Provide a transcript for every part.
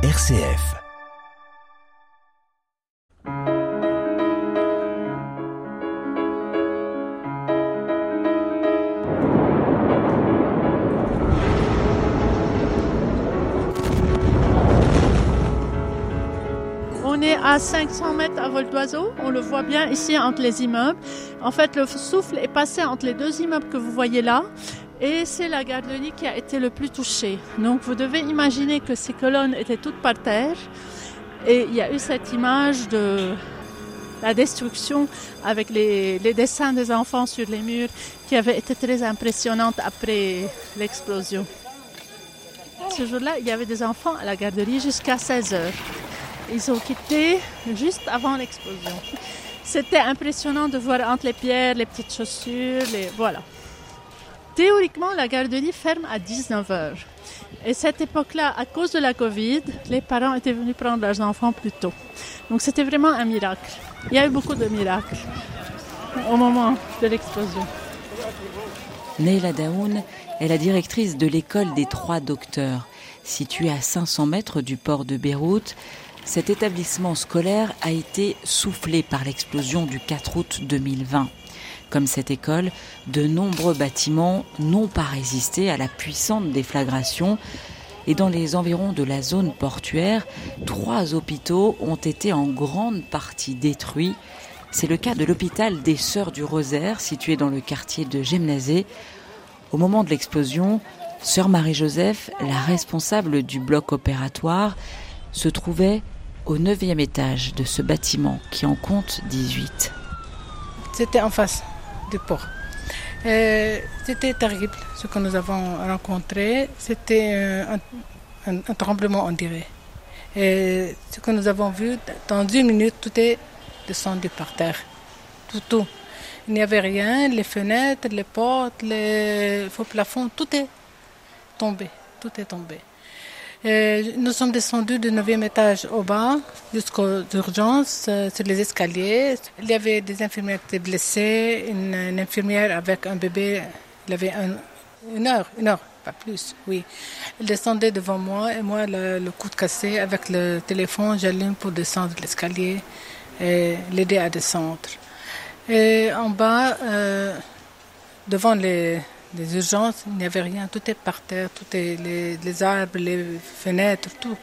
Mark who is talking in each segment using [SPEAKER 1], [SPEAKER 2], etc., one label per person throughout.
[SPEAKER 1] RCF.
[SPEAKER 2] On est à 500 mètres à vol d'oiseau. On le voit bien ici entre les immeubles. En fait, le souffle est passé entre les deux immeubles que vous voyez là. Et c'est la garderie qui a été le plus touchée. Donc vous devez imaginer que ces colonnes étaient toutes par terre. Et il y a eu cette image de la destruction avec les, les dessins des enfants sur les murs qui avait été très impressionnante après l'explosion. Ce jour-là, il y avait des enfants à la garderie jusqu'à 16 heures. Ils ont quitté juste avant l'explosion. C'était impressionnant de voir entre les pierres, les petites chaussures, les... voilà. Théoriquement, la garderie ferme à 19h. Et cette époque-là, à cause de la Covid, les parents étaient venus prendre leurs enfants plus tôt. Donc c'était vraiment un miracle. Il y a eu beaucoup de miracles au moment de l'explosion.
[SPEAKER 3] Neila Daoun est la directrice de l'école des trois docteurs. Située à 500 mètres du port de Beyrouth, cet établissement scolaire a été soufflé par l'explosion du 4 août 2020. Comme cette école, de nombreux bâtiments n'ont pas résisté à la puissante déflagration et dans les environs de la zone portuaire, trois hôpitaux ont été en grande partie détruits. C'est le cas de l'hôpital des Sœurs du Rosaire, situé dans le quartier de Gemnazé. Au moment de l'explosion, Sœur Marie-Joseph, la responsable du bloc opératoire, se trouvait au neuvième étage de ce bâtiment qui en compte 18.
[SPEAKER 4] C'était en face du port. Euh, c'était terrible ce que nous avons rencontré. C'était euh, un, tremblement, on dirait. Ce que nous avons vu, dans une minute, tout est descendu par terre. Tout, tout. Il n'y avait rien, les fenêtres, les portes, les faux plafonds, tout est tombé. Tout est tombé. Et nous sommes descendus du 9e étage au bas jusqu'aux urgences, euh, sur les escaliers. Il y avait des infirmières qui étaient blessées, une, infirmière avec un bébé, il avait un, une heure, une heure, pas plus, oui. Elle descendait devant moi et moi, le, le coude cassé, avec le téléphone, j'allume pour descendre l'escalier et l'aider à descendre. Et en bas, euh, devant les, les urgences, il n'y avait rien, tout est par terre, tout est les, arbres, les fenêtres, tout.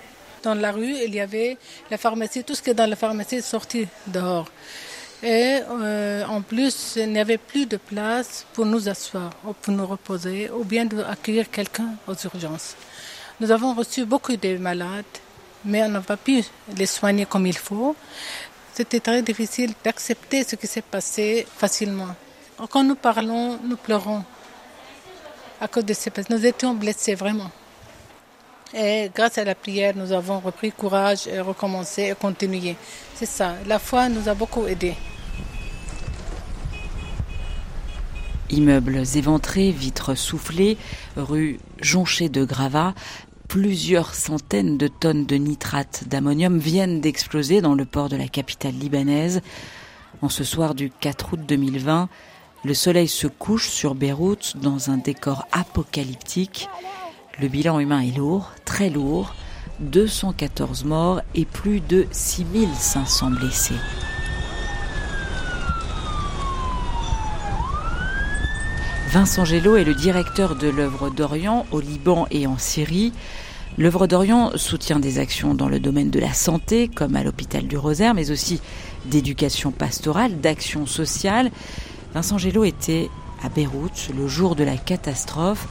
[SPEAKER 4] Dans la rue, il y avait la pharmacie, tout ce qui est dans la pharmacie est sorti dehors. Et euh, en plus, il n'y avait plus de place pour nous asseoir, ou pour nous reposer, ou bien d'accueillir quelqu'un aux urgences. Nous avons reçu beaucoup de malades, mais on n'a pas pu les soigner comme il faut. C'était très difficile d'accepter ce qui s'est passé facilement. Quand nous parlons, nous pleurons à cause de ces. Nous étions blessés vraiment. Et grâce à la prière, nous avons repris courage et recommencé et continué. C'est ça. La foi nous a beaucoup aidés.
[SPEAKER 3] Immeubles éventrés, vitres soufflées, rues jonchées de gravats, plusieurs centaines de tonnes de nitrate d'ammonium viennent d'exploser dans le port de la capitale libanaise. En ce soir du 4 août 2020, le soleil se couche sur Beyrouth dans un décor apocalyptique. Le bilan humain est lourd, très lourd. 214 morts et plus de 6500 blessés. Vincent Gello est le directeur de l'œuvre d'Orient au Liban et en Syrie. L'œuvre d'Orient soutient des actions dans le domaine de la santé, comme à l'hôpital du Rosaire, mais aussi d'éducation pastorale, d'action sociale. Vincent Gello était à Beyrouth le jour de la catastrophe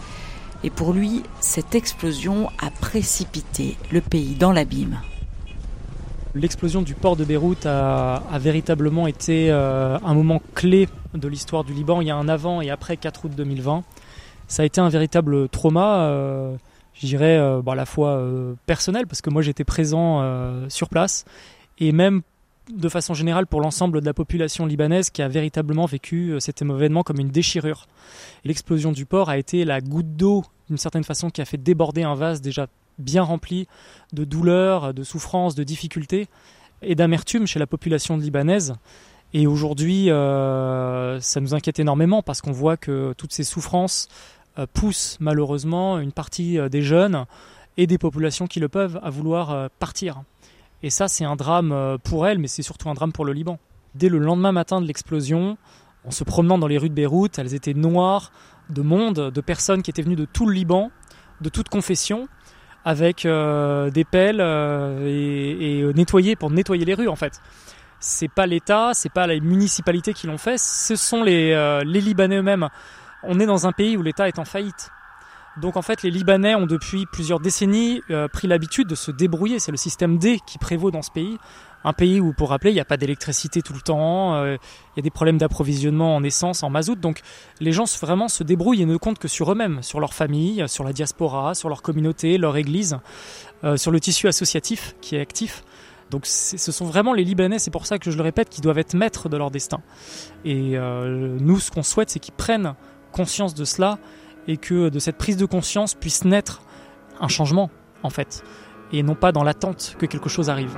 [SPEAKER 3] et pour lui, cette explosion a précipité le pays dans l'abîme.
[SPEAKER 5] L'explosion du port de Beyrouth a, véritablement été euh, un moment clé de l'histoire du Liban. Il y a un avant et après 4 août 2020. Ça a été un véritable trauma, euh, je dirais euh, bon, à la fois personnel, parce que moi j'étais présent sur place, et même de façon générale pour l'ensemble de la population libanaise qui a véritablement vécu euh, cet événement comme une déchirure. L'explosion du port a été la goutte d'eau d'une certaine façon qui a fait déborder un vase déjà bien rempli de douleurs, de souffrances, de difficultés et d'amertume chez la population libanaise. Et aujourd'hui, euh, ça nous inquiète énormément parce qu'on voit que toutes ces souffrances euh, poussent malheureusement une partie des jeunes et des populations qui le peuvent à vouloir partir. Et ça, c'est un drame pour elles, mais c'est surtout un drame pour le Liban. Dès le lendemain matin de l'explosion, en se promenant dans les rues de Beyrouth, elles étaient noires de monde, de personnes qui étaient venues de tout le Liban, de toute confession, avec euh, des pelles euh, et, et nettoyer pour nettoyer les rues en fait. C'est pas l'État, c'est pas les municipalités qui l'ont fait, ce sont les, euh, les Libanais eux-mêmes. On est dans un pays où l'État est en faillite. Donc en fait, les Libanais ont depuis plusieurs décennies pris l'habitude de se débrouiller. C'est le système D qui prévaut dans ce pays un pays où, pour rappeler, il n'y a pas d'électricité tout le temps, euh, il y a des problèmes d'approvisionnement en essence, en mazout. Donc les gens vraiment se débrouillent et ne comptent que sur eux-mêmes, sur leur famille, sur la diaspora, sur leur communauté, leur église, euh, sur le tissu associatif qui est actif. Donc ce sont vraiment les Libanais, c'est pour ça que je le répète, qui doivent être maîtres de leur destin. Et euh, nous, ce qu'on souhaite, c'est qu'ils prennent conscience de cela et que de cette prise de conscience puisse naître un changement, en fait, et non pas dans l'attente que quelque chose arrive.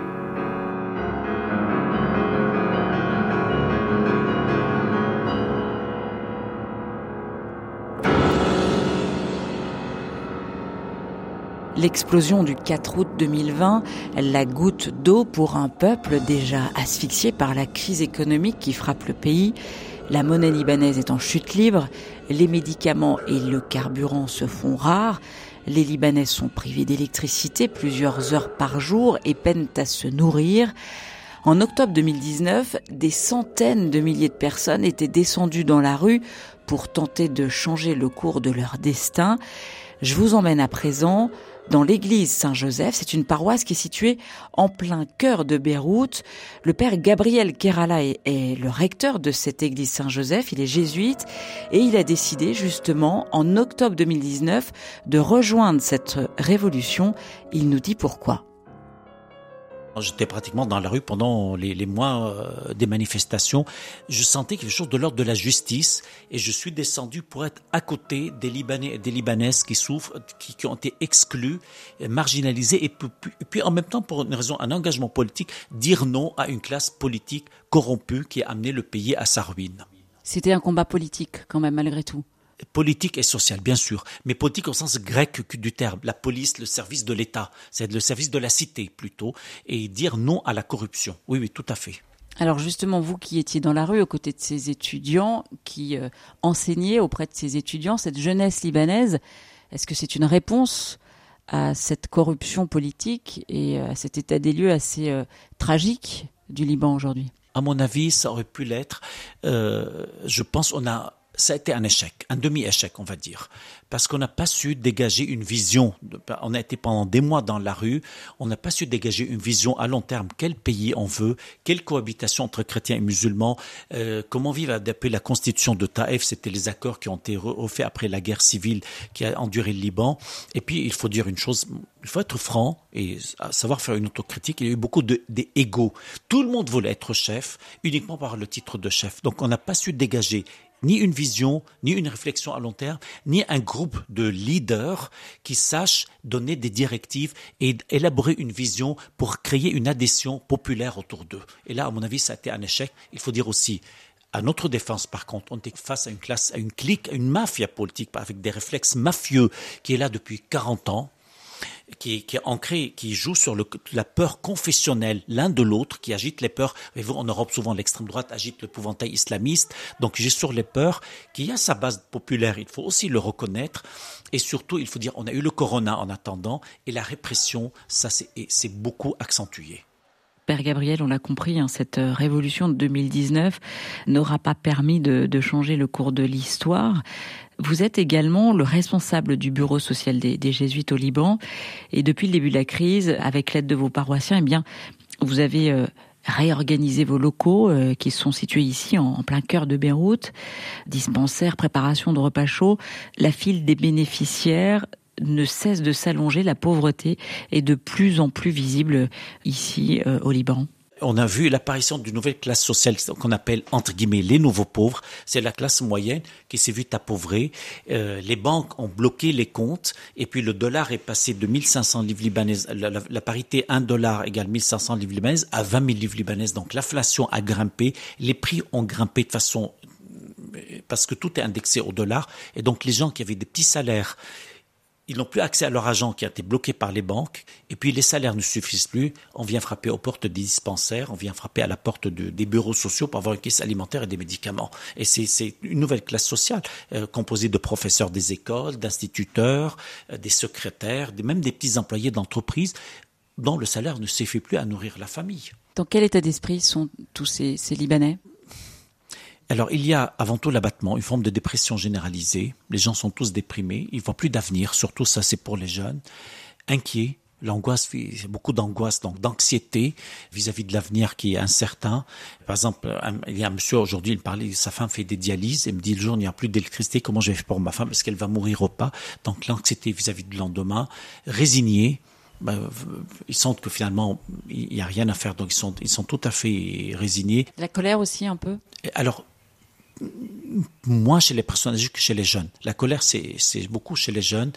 [SPEAKER 3] L'explosion du 4 août 2020, la goutte d'eau pour un peuple déjà asphyxié par la crise économique qui frappe le pays. La monnaie libanaise est en chute libre, les médicaments et le carburant se font rares, les Libanais sont privés d'électricité plusieurs heures par jour et peinent à se nourrir. En octobre 2019, des centaines de milliers de personnes étaient descendues dans la rue pour tenter de changer le cours de leur destin. Je vous emmène à présent dans l'église Saint-Joseph. C'est une paroisse qui est située en plein cœur de Beyrouth. Le père Gabriel Kerala est, le recteur de cette église Saint-Joseph. Il est jésuite et il a décidé justement en octobre 2019 de rejoindre cette révolution. Il nous dit pourquoi.
[SPEAKER 1] J'étais pratiquement dans la rue pendant les, mois euh, des manifestations. Je sentais quelque chose de l'ordre de la justice et je suis descendu pour être à côté des Libanais et des Libanaises qui souffrent, qui, ont été exclus, marginalisés et puis, en même temps pour une raison, un engagement politique, dire non à une classe politique corrompue qui a amené le pays à sa ruine.
[SPEAKER 3] C'était un combat politique quand même malgré tout
[SPEAKER 1] politique et sociale, bien sûr, mais politique au sens grec du terme, la police, le service de l'État, c'est le service de la cité plutôt, et dire non à la corruption. Oui, oui, tout à fait.
[SPEAKER 3] Alors justement, vous qui étiez dans la rue aux côtés de ces étudiants, qui euh, enseignaient auprès de ces étudiants, cette jeunesse libanaise, est-ce que c'est une réponse à cette corruption politique et à cet état des lieux assez euh, tragique du Liban aujourd'hui?
[SPEAKER 1] À mon avis, ça aurait pu l'être. Euh, je pense qu'on a ça a été un échec, un demi-échec, on va dire, parce qu'on n'a pas su dégager une vision. On a été pendant des mois dans la rue, on n'a pas su dégager une vision à long terme. Quel pays on veut, quelle cohabitation entre chrétiens et musulmans, euh, comment vivre depuis la constitution de Taïf, c'était les accords qui ont été refaits après la guerre civile qui a enduré le Liban. Et puis, il faut dire une chose, il faut être franc et savoir faire une autocritique. Il y a eu beaucoup d'égos. Tout le monde voulait être chef uniquement par le titre de chef. Donc, on n'a pas su dégager ni une vision, ni une réflexion à long terme, ni un groupe de leaders qui sachent donner des directives et élaborer une vision pour créer une adhésion populaire autour d'eux. Et là, à mon avis, ça a été un échec. Il faut dire aussi, à notre défense, par contre, on est face à une classe, à une clique, à une mafia politique avec des réflexes mafieux qui est là depuis 40 ans, qui, qui est ancré, qui joue sur le, la peur confessionnelle l'un de l'autre, qui agite les peurs. Et vous, en Europe, souvent, l'extrême droite agite l'épouvantail islamiste. Donc, j'ai sur les peurs, qui a sa base populaire. Il faut aussi le reconnaître. Et surtout, il faut dire, on a eu le corona en attendant, et la répression, ça, c'est beaucoup accentué.
[SPEAKER 3] Père Gabriel, on l'a compris, hein, cette euh, révolution de 2019 n'aura pas permis de, changer le cours de l'histoire. Vous êtes également le responsable du bureau social des, jésuites au Liban. Et depuis le début de la crise, avec l'aide de vos paroissiens, eh bien, vous avez euh, réorganisé vos locaux euh, qui sont situés ici en, en, plein cœur de Beyrouth. Dispensaires, préparation de repas chauds. La file des bénéficiaires ne cesse de s'allonger, la pauvreté est de plus en plus visible ici euh, au Liban
[SPEAKER 1] on a vu l'apparition d'une nouvelle classe sociale qu'on appelle entre guillemets les nouveaux pauvres. C'est la classe moyenne qui s'est vue appauvrie. Euh, les banques ont bloqué les comptes et puis le dollar est passé de 1500 livres libanaises, la, parité 1 dollar égale 1500 livres libanaises à 20 000 livres libanaises. Donc l'inflation a grimpé, les prix ont grimpé de façon parce que tout est indexé au dollar et donc les gens qui avaient des petits salaires ils n'ont plus accès à leur argent qui a été bloqué par les banques, et puis les salaires ne suffisent plus, on vient frapper aux portes des dispensaires, on vient frapper à la porte des bureaux sociaux pour avoir une caisse alimentaire et des médicaments. Et c'est une nouvelle classe sociale, euh, composée de professeurs des écoles, d'instituteurs, euh, des secrétaires, même des petits employés d'entreprise, dont le salaire ne suffit plus à nourrir la famille.
[SPEAKER 3] Dans quel état d'esprit sont tous ces Libanais?
[SPEAKER 1] Alors, il y a avant tout l'abattement, une forme de dépression généralisée. Les gens sont tous déprimés, ils voient plus d'avenir, surtout ça c'est pour les jeunes, inquiets. L'angoisse, beaucoup d'angoisse, donc d'anxiété vis-à-vis de l'avenir qui est incertain. Par exemple, il y a un monsieur aujourd'hui, il parlait, sa femme fait des dialyses, et me dit le jour il n'y a plus d'électricité, comment je vais faire pour ma femme, est-ce qu'elle va mourir ou pas? Donc l'anxiété vis-à-vis du lendemain, résigné, ben, ils sentent que finalement il n'y a rien à faire, donc ils sont, ils sont tout à fait résignés.
[SPEAKER 3] La colère aussi un peu?
[SPEAKER 1] Alors moins chez les personnes âgées que chez les jeunes. La colère, c'est beaucoup chez les jeunes,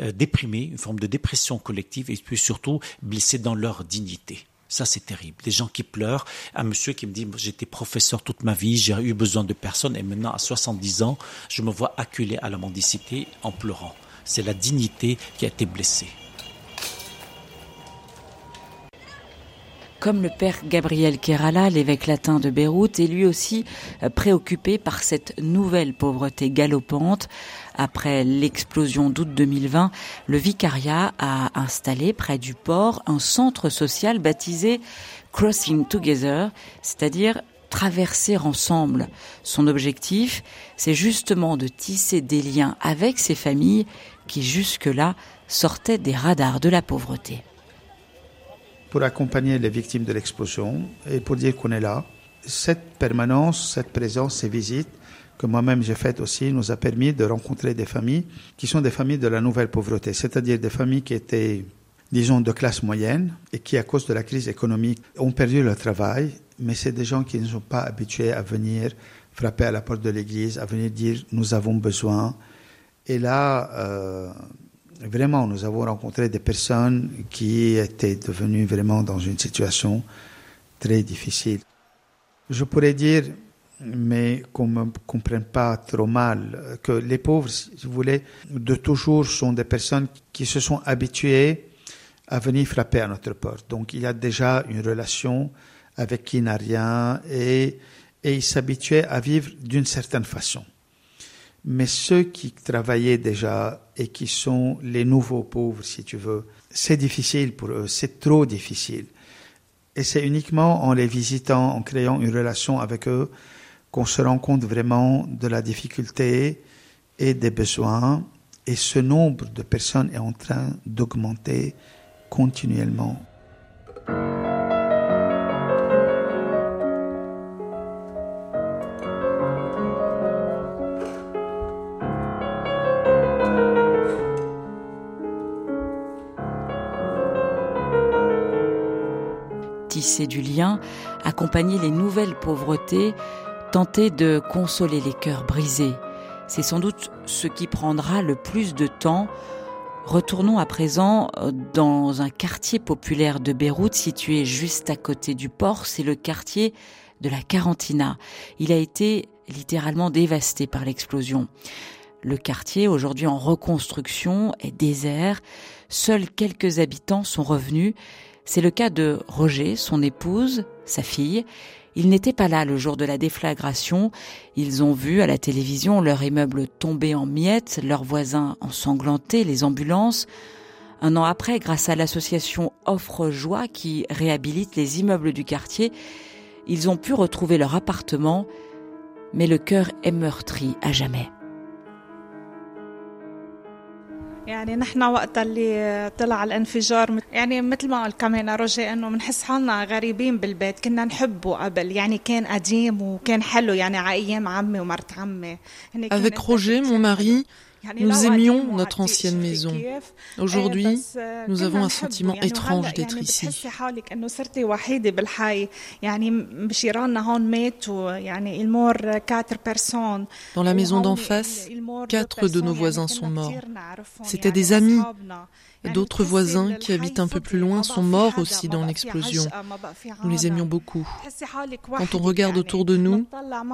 [SPEAKER 1] euh, déprimés, une forme de dépression collective et puis surtout blessés dans leur dignité. Ça, c'est terrible. Des gens qui pleurent. Un monsieur qui me dit, j'étais professeur toute ma vie, j'ai eu besoin de personne et maintenant, à 70 ans, je me vois acculé à la mendicité en pleurant. C'est la dignité qui a été blessée.
[SPEAKER 3] Comme le père Gabriel Kerala, l'évêque latin de Beyrouth, est lui aussi euh, préoccupé par cette nouvelle pauvreté galopante. Après l'explosion d'août 2020, le vicariat a installé près du port un centre social baptisé Crossing Together, c'est-à-dire traverser ensemble. Son objectif, c'est justement de tisser des liens avec ces familles qui jusque-là sortaient des radars de la pauvreté
[SPEAKER 6] pour accompagner les victimes de l'explosion et pour dire qu'on est là. Cette permanence, cette présence, ces visites que moi-même j'ai faites aussi nous a permis de rencontrer des familles qui sont des familles de la nouvelle pauvreté, c'est-à-dire des familles qui étaient, disons, de classe moyenne et qui, à cause de la crise économique, ont perdu leur travail, mais c'est des gens qui ne sont pas habitués à venir frapper à la porte de l'église, à venir dire nous avons besoin. Et là, euh, vraiment, nous avons rencontré des personnes qui étaient devenues vraiment dans une situation très difficile. Je pourrais dire, mais qu'on ne me comprenne pas trop mal, que les pauvres, si vous voulez, de toujours sont des personnes qui se sont habituées à venir frapper à notre porte. Donc il y a déjà une relation avec qui n'a rien et, et ils s'habituaient à vivre d'une certaine façon. Mais ceux qui travaillaient déjà et qui sont les nouveaux pauvres, si tu veux, c'est difficile pour eux, c'est trop difficile. Et c'est uniquement en les visitant, en créant une relation avec eux, qu'on se rend compte vraiment de la difficulté et des besoins. Et ce nombre de personnes est en train d'augmenter continuellement.
[SPEAKER 3] Du lien, accompagner les nouvelles pauvretés, tenter de consoler les cœurs brisés. C'est sans doute ce qui prendra le plus de temps. Retournons à présent euh, dans un quartier populaire de Beyrouth situé juste à côté du port, c'est le quartier de la Carantina. Il a été littéralement dévasté par l'explosion. Le quartier, aujourd'hui en reconstruction, est désert. Seuls quelques habitants sont revenus c'est le cas de Roger, son épouse, sa fille. Ils n'étaient pas là le jour de la déflagration. Ils ont vu à la télévision leur immeuble tomber en miettes, leurs voisins ensanglantés, les ambulances. Un an après, grâce à l'association Offre Joie qui réhabilite les immeubles du quartier, ils ont pu retrouver leur appartement, mais le cœur est meurtri à jamais.
[SPEAKER 7] يعني نحن وقت اللي طلع الانفجار يعني مثل ما قال كمان روجي انه بنحس حالنا غريبين بالبيت كنا نحبه قبل يعني كان قديم وكان حلو يعني على ايام عمي ومرت عمي
[SPEAKER 8] Avec Roger, mon mari, Nous aimions notre ancienne maison. Aujourd'hui, nous avons un sentiment étrange d'être ici. Dans la maison d'en face, quatre de nos voisins sont morts. C'étaient des amis. D'autres voisins qui habitent un peu plus loin sont morts aussi dans l'explosion. Nous les aimions beaucoup. Quand on regarde autour de nous,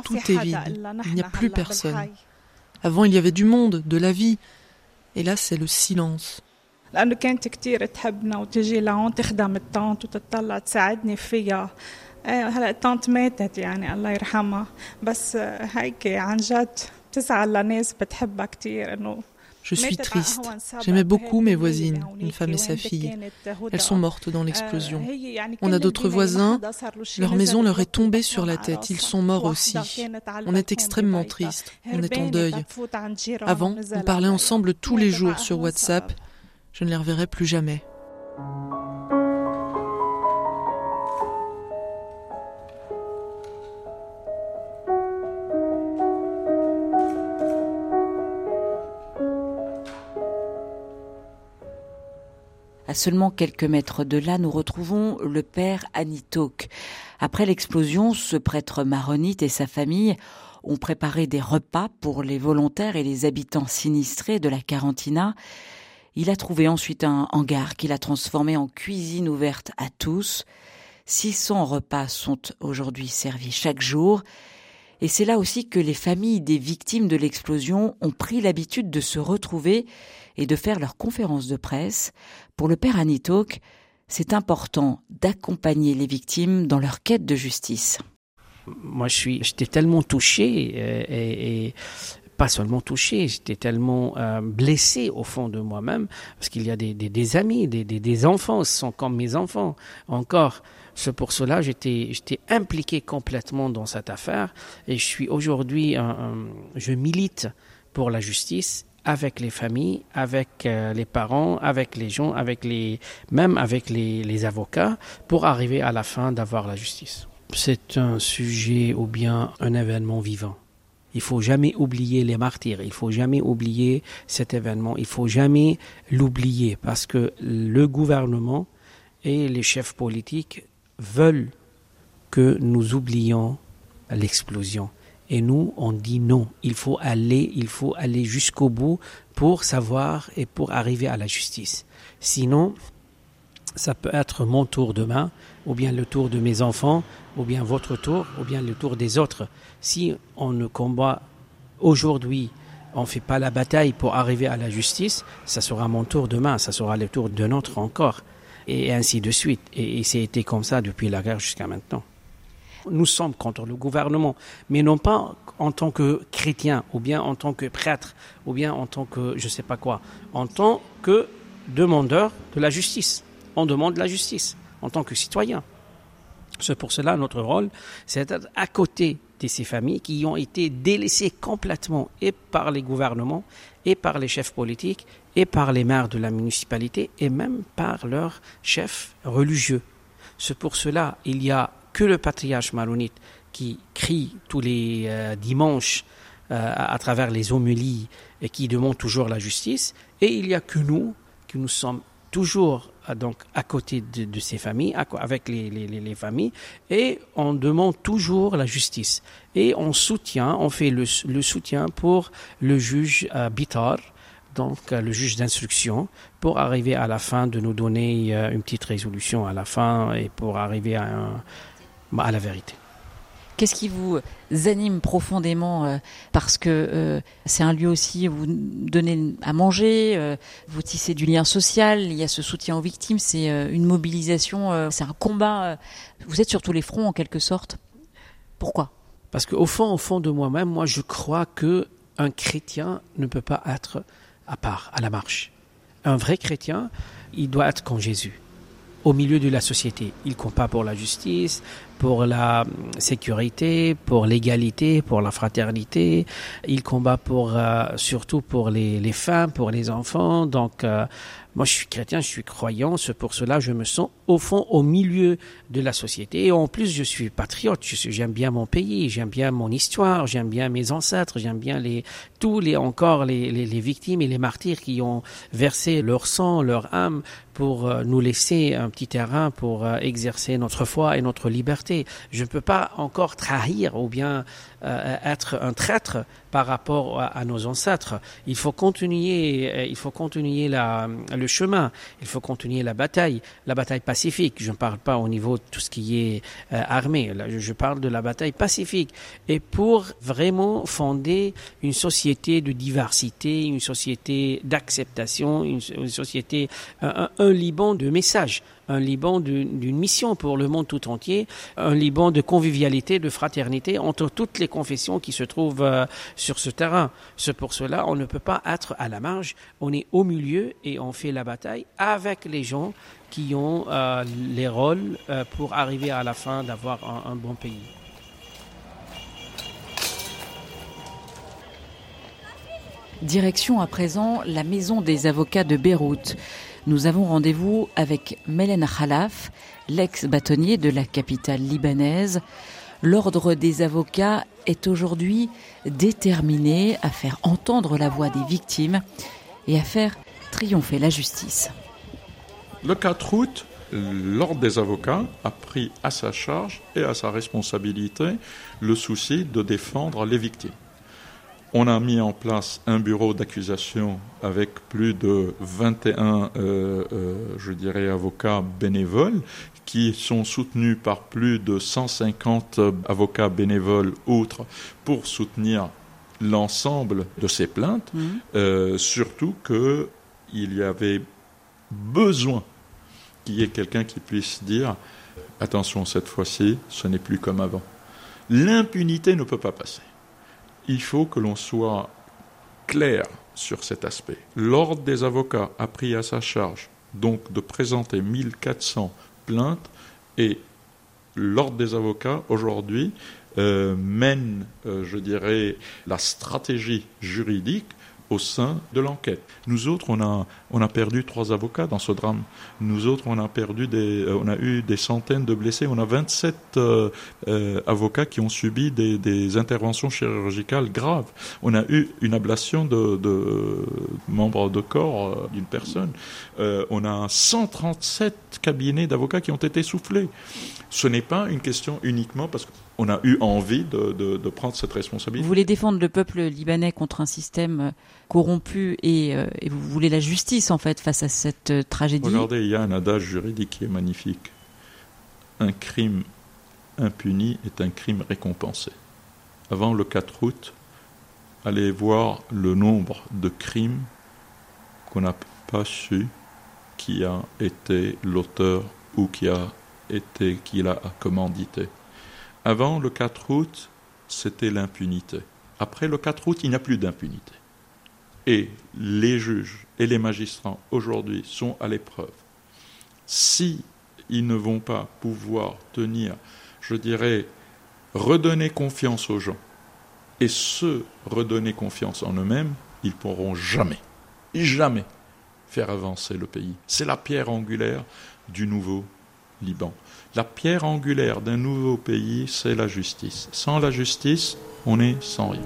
[SPEAKER 8] tout est vide. Il n'y a plus personne. Avant, il y avait du monde, de la vie. Et là, c'est le silence. Je suis triste. J'aimais beaucoup mes voisines, une femme et sa fille. Elles sont mortes dans l'explosion. On a d'autres voisins. Leur maison leur est tombée sur la tête. Ils sont morts aussi. On est extrêmement triste. On est en deuil. Avant, on parlait ensemble tous les jours sur WhatsApp. Je ne les reverrai plus jamais.
[SPEAKER 3] À seulement quelques mètres de là, nous retrouvons le père Anitok. Après l'explosion, ce prêtre maronite et sa famille ont préparé des repas pour les volontaires et les habitants sinistrés de la Carantina. Il a trouvé ensuite un hangar qu'il a transformé en cuisine ouverte à tous. 600 repas sont aujourd'hui servis chaque jour. Et c'est là aussi que les familles des victimes de l'explosion ont pris l'habitude de se retrouver et de faire leurs conférences de presse. Pour le père Anitok, c'est important d'accompagner les victimes dans leur quête de justice.
[SPEAKER 9] Moi, j'étais tellement touché euh, et, pas seulement touché, j'étais tellement euh, blessé au fond de moi-même parce qu'il y a des, amis, des, enfants, ce sont comme mes enfants encore. C'est pour cela j'étais j'étais impliqué complètement dans cette affaire et je suis aujourd'hui, je milite pour la justice avec les familles, avec euh, les parents, avec les gens, avec les, même avec les avocats, pour arriver à la fin d'avoir la justice. C'est un sujet ou bien un événement vivant? Il faut jamais oublier les martyrs. Il faut jamais oublier cet événement. Il faut jamais l'oublier parce que le gouvernement et les chefs politiques veulent que nous oublions l'explosion. Et nous, on dit non. Il faut aller, il faut aller jusqu'au bout pour savoir et pour arriver à la justice. Sinon, ça peut être mon tour demain, ou bien le tour de mes enfants, ou bien votre tour, ou bien le tour des autres. Si on ne combat aujourd'hui, on ne fait pas la bataille pour arriver à la justice, ça sera mon tour demain, ça sera le tour d'un autre encore, et ainsi de suite. Et, et c'est été comme ça depuis la guerre jusqu'à maintenant. Nous sommes contre le gouvernement, mais non pas en tant que chrétien, ou bien en tant que prêtre, ou bien en tant que je ne sais pas quoi, en tant que demandeur de la justice. On demande la justice en tant que citoyen. C'est pour cela notre rôle, c'est d'être à côté de ces familles qui ont été délaissées complètement et par les gouvernements, et par les chefs politiques, et par les maires de la municipalité, et même par leurs chefs religieux. C'est pour cela il y a que le patriarche maronite qui crie tous les euh, dimanches euh, à, travers les homélies et qui demande toujours la justice, et il n'y a que nous, qui nous sommes toujours donc à côté de, ces familles, avec les, les, familles, et on demande toujours la justice. Et on soutient, on fait le, soutien pour le juge Bitar, donc le juge d'instruction, pour arriver à la fin de nous donner une petite résolution à la fin et pour arriver à la vérité.
[SPEAKER 3] Qu'est-ce qui vous anime profondément euh, Parce que euh, c'est un lieu aussi où vous donnez à manger, euh, vous tissez du lien social, il y a ce soutien aux victimes, c'est une mobilisation, c'est un combat. vous êtes sur tous les fronts en quelque sorte. Pourquoi?
[SPEAKER 9] Parce qu'au fond, au fond de moi-même, moi je crois que un chrétien ne peut pas être à part, à la marche. Un vrai chrétien, il doit être comme Jésus au milieu de la société. Il combat pour la justice, pour la sécurité, pour l'égalité, pour la fraternité. Il combat pour euh, surtout pour les, les, femmes, pour les enfants. Donc euh, moi, je suis chrétien, je suis croyant. Pour cela je me sens au fond au milieu de la société. Et en plus, je suis patriote. J'aime bien mon pays, j'aime bien mon histoire, j'aime bien mes ancêtres, j'aime bien les tous les encore les, les, les, victimes et les martyrs qui ont versé leur sang, leur âme pour euh, nous laisser un petit terrain pour euh, exercer notre foi et notre liberté. Je ne peux pas encore trahir ou bien être un traître par rapport à, nos ancêtres. Il faut continuer, il faut continuer la, le chemin. Il faut continuer la bataille, la bataille pacifique. Je ne parle pas au niveau de tout ce qui est armé. je parle de la bataille pacifique. Et pour vraiment fonder une société de diversité, une société d'acceptation, une, société, un, Liban de messages un Liban d'une mission pour le monde tout entier, un Liban de convivialité, de fraternité entre toutes les confessions qui se trouvent euh, sur ce terrain. C'est pour cela on ne peut pas être à la marge, on est au milieu et on fait la bataille avec les gens qui ont euh, les rôles euh, pour arriver à la fin d'avoir un bon pays.
[SPEAKER 3] Direction à présent la maison des avocats de Beyrouth. Nous avons rendez-vous avec Mélène Khalaf, l'ex-bâtonnier de la capitale libanaise. L'ordre des avocats est aujourd'hui déterminé à faire entendre la voix des victimes et à faire triompher la justice.
[SPEAKER 10] Le 4 août, l'ordre des avocats a pris à sa charge et à sa responsabilité le souci de défendre les victimes. On a mis en place un bureau d'accusation avec plus de 21, euh, euh, je dirais, avocats bénévoles qui sont soutenus par plus de 150 avocats bénévoles autres pour soutenir l'ensemble de ces plaintes, mmh. euh, surtout qu'il y avait besoin qu'il y ait quelqu'un qui puisse dire attention cette fois-ci, ce n'est plus comme avant. L'impunité ne peut pas passer il faut que l'on soit clair sur cet aspect. L'ordre des avocats a pris à sa charge donc de présenter 1400 plaintes et l'ordre des avocats aujourd'hui euh, mène, euh, je dirais, la stratégie juridique au sein de l'enquête. Nous autres, on a, on a perdu trois avocats dans ce drame. Nous autres, on a perdu des, euh, on a eu des centaines de blessés. On a 27 euh, euh, avocats qui ont subi des, interventions chirurgicales graves. On a eu une ablation de, de membres de corps d'une personne. On a 137 cabinets d'avocats qui ont été soufflés. Ce n'est pas une question uniquement parce que on a eu envie de, prendre cette responsabilité.
[SPEAKER 3] Vous voulez défendre le peuple libanais contre un système euh, corrompu euh, et, vous voulez la justice en fait face à cette euh, tragédie?
[SPEAKER 10] Regardez, il y a un adage juridique qui est magnifique. Un crime impuni est un crime récompensé. Avant le 4 août, allez voir le nombre de crimes qu'on n'a pas su qui a été l'auteur ou qui a été qui l'a commandité. Avant le 4 août, c'était l'impunité. Après le 4 août, il n'y a plus d'impunité. Et les juges et les magistrats aujourd'hui sont à l'épreuve. Si ils ne vont pas pouvoir tenir, je dirais, redonner confiance aux gens et se redonner confiance en eux-mêmes, ils pourront jamais, jamais faire avancer le pays. C'est la pierre angulaire du nouveau Liban. La pierre angulaire d'un nouveau pays, c'est la justice. Sans la justice, on est sans rien.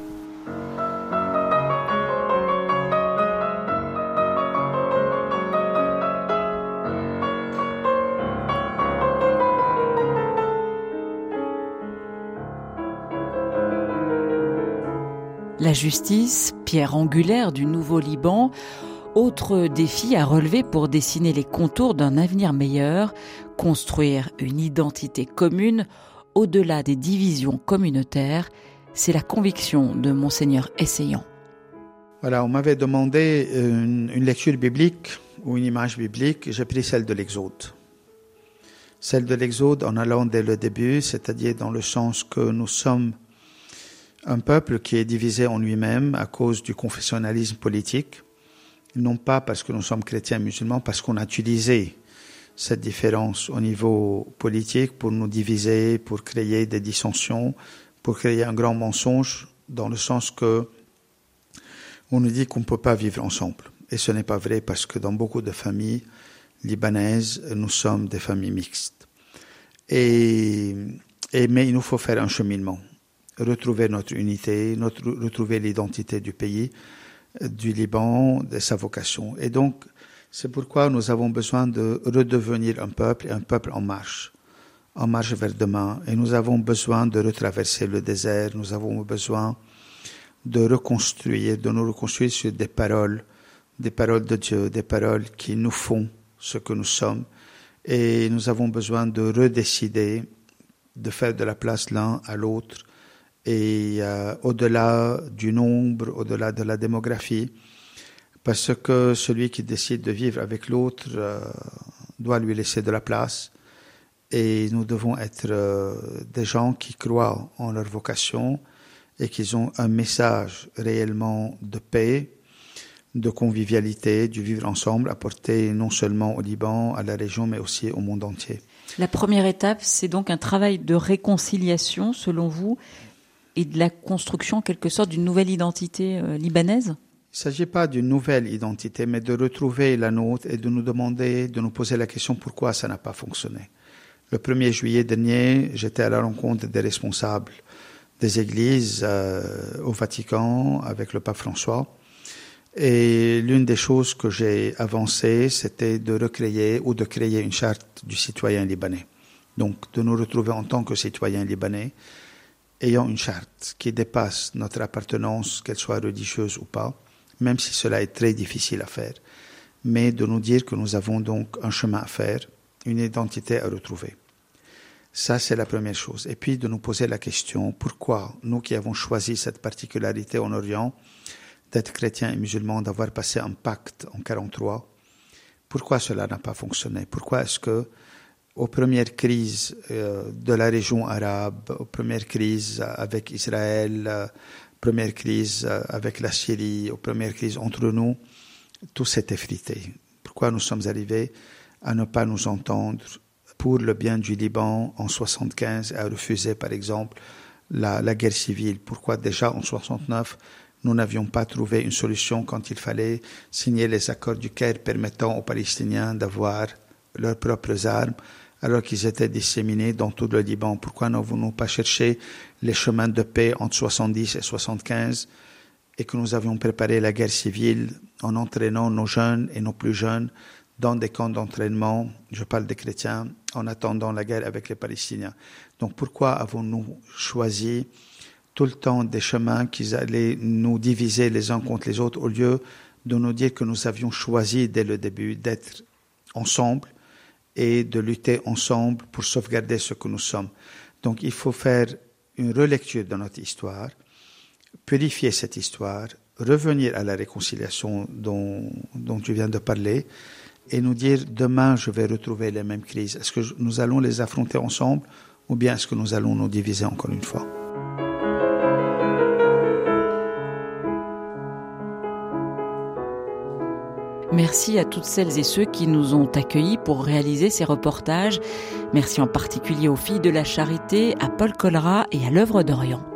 [SPEAKER 3] La justice, pierre angulaire du nouveau Liban, autre défi à relever pour dessiner les contours d'un avenir meilleur, construire une identité commune au-delà des divisions communautaires, c'est la conviction de monseigneur Essayant.
[SPEAKER 6] Voilà, on m'avait demandé une, lecture biblique ou une image biblique, j'ai pris celle de l'Exode. Celle de l'Exode en allant dès le début, c'est-à-dire dans le sens que nous sommes un peuple qui est divisé en lui-même à cause du confessionnalisme politique, non pas parce que nous sommes chrétiens musulmans, parce qu'on a utilisé cette différence au niveau politique pour nous diviser, pour créer des dissensions, pour créer un grand mensonge, dans le sens que on nous dit qu'on ne peut pas vivre ensemble. Et ce n'est pas vrai parce que dans beaucoup de familles libanaises, nous sommes des familles mixtes. Et, et mais il nous faut faire un cheminement, retrouver notre unité, retrouver l'identité du pays du Liban, de sa vocation. Et donc, c'est pourquoi nous avons besoin de redevenir un peuple, un peuple en marche. en marche vers demain. Et nous avons besoin de retraverser le désert, nous avons besoin de reconstruire, de nous reconstruire sur des paroles, des paroles de Dieu, des paroles qui nous font ce que nous sommes. Et nous avons besoin de redécider, de faire de la place l'un à l'autre, et euh, au-delà du nombre, au-delà de la démographie, parce que celui qui décide de vivre avec l'autre euh, doit lui laisser de la place. Et nous devons être euh, des gens qui croient en leur vocation et qui ont un message réellement de paix, de convivialité, du vivre ensemble, apporté non seulement au Liban, à la région, mais aussi au monde entier.
[SPEAKER 3] La première étape, c'est donc un travail de réconciliation, selon vous, et de la construction, en quelque sorte, d'une nouvelle identité euh, libanaise?
[SPEAKER 6] Il ne s'agit pas d'une nouvelle identité, mais de retrouver la nôtre et de nous demander, de nous poser la question pourquoi ça n'a pas fonctionné. Le 1er juillet dernier, j'étais à la rencontre des responsables des églises euh, au Vatican avec le pape François. Et l'une des choses que j'ai avancées, c'était de recréer ou de créer une charte du citoyen libanais. Donc, de nous retrouver en tant que citoyens libanais, ayant une charte qui dépasse notre appartenance, qu'elle soit religieuse ou pas, même si cela est très difficile à faire, mais de nous dire que nous avons donc un chemin à faire, une identité à retrouver. Ça, c'est la première chose. Et puis de nous poser la question, pourquoi nous qui avons choisi cette particularité en Orient, d'être chrétiens et musulmans, d'avoir passé un pacte en 43, pourquoi cela n'a pas fonctionné? Pourquoi est-ce que aux premières crises euh, de la région arabe, aux premières crises avec Israël, euh, première crise euh, avec la Syrie, aux premières crises entre nous, tout s'est effrité. Pourquoi nous sommes arrivés à ne pas nous entendre pour le bien du Liban en 75 a refusé, par exemple, la, la guerre civile? Pourquoi déjà en 69 nous n'avions pas trouvé une solution quand il fallait signer les accords du Caire permettant aux Palestiniens d'avoir leurs propres armes alors qu'ils étaient disséminés dans tout le Liban. Pourquoi n'avons-nous pas cherché les chemins de paix entre 70 et 75 et que nous avions préparé la guerre civile en entraînant nos jeunes et nos plus jeunes dans des camps d'entraînement, je parle des chrétiens, en attendant la guerre avec les Palestiniens. Donc pourquoi avons-nous choisi tout le temps des chemins qui allaient nous diviser les uns contre les autres au lieu de nous dire que nous avions choisi dès le début d'être ensemble et de lutter ensemble pour sauvegarder ce que nous sommes. Donc il faut faire une relecture de notre histoire, purifier cette histoire, revenir à la réconciliation dont, tu viens de parler, et nous dire demain je vais retrouver les mêmes crises. Est-ce que nous allons les affronter ensemble ou bien est-ce que nous allons nous diviser encore une fois?
[SPEAKER 3] Merci à toutes celles et ceux qui nous ont accueillis pour réaliser ces reportages. Merci en particulier aux filles de la charité, à Paul Colera et à l'œuvre d'Orient.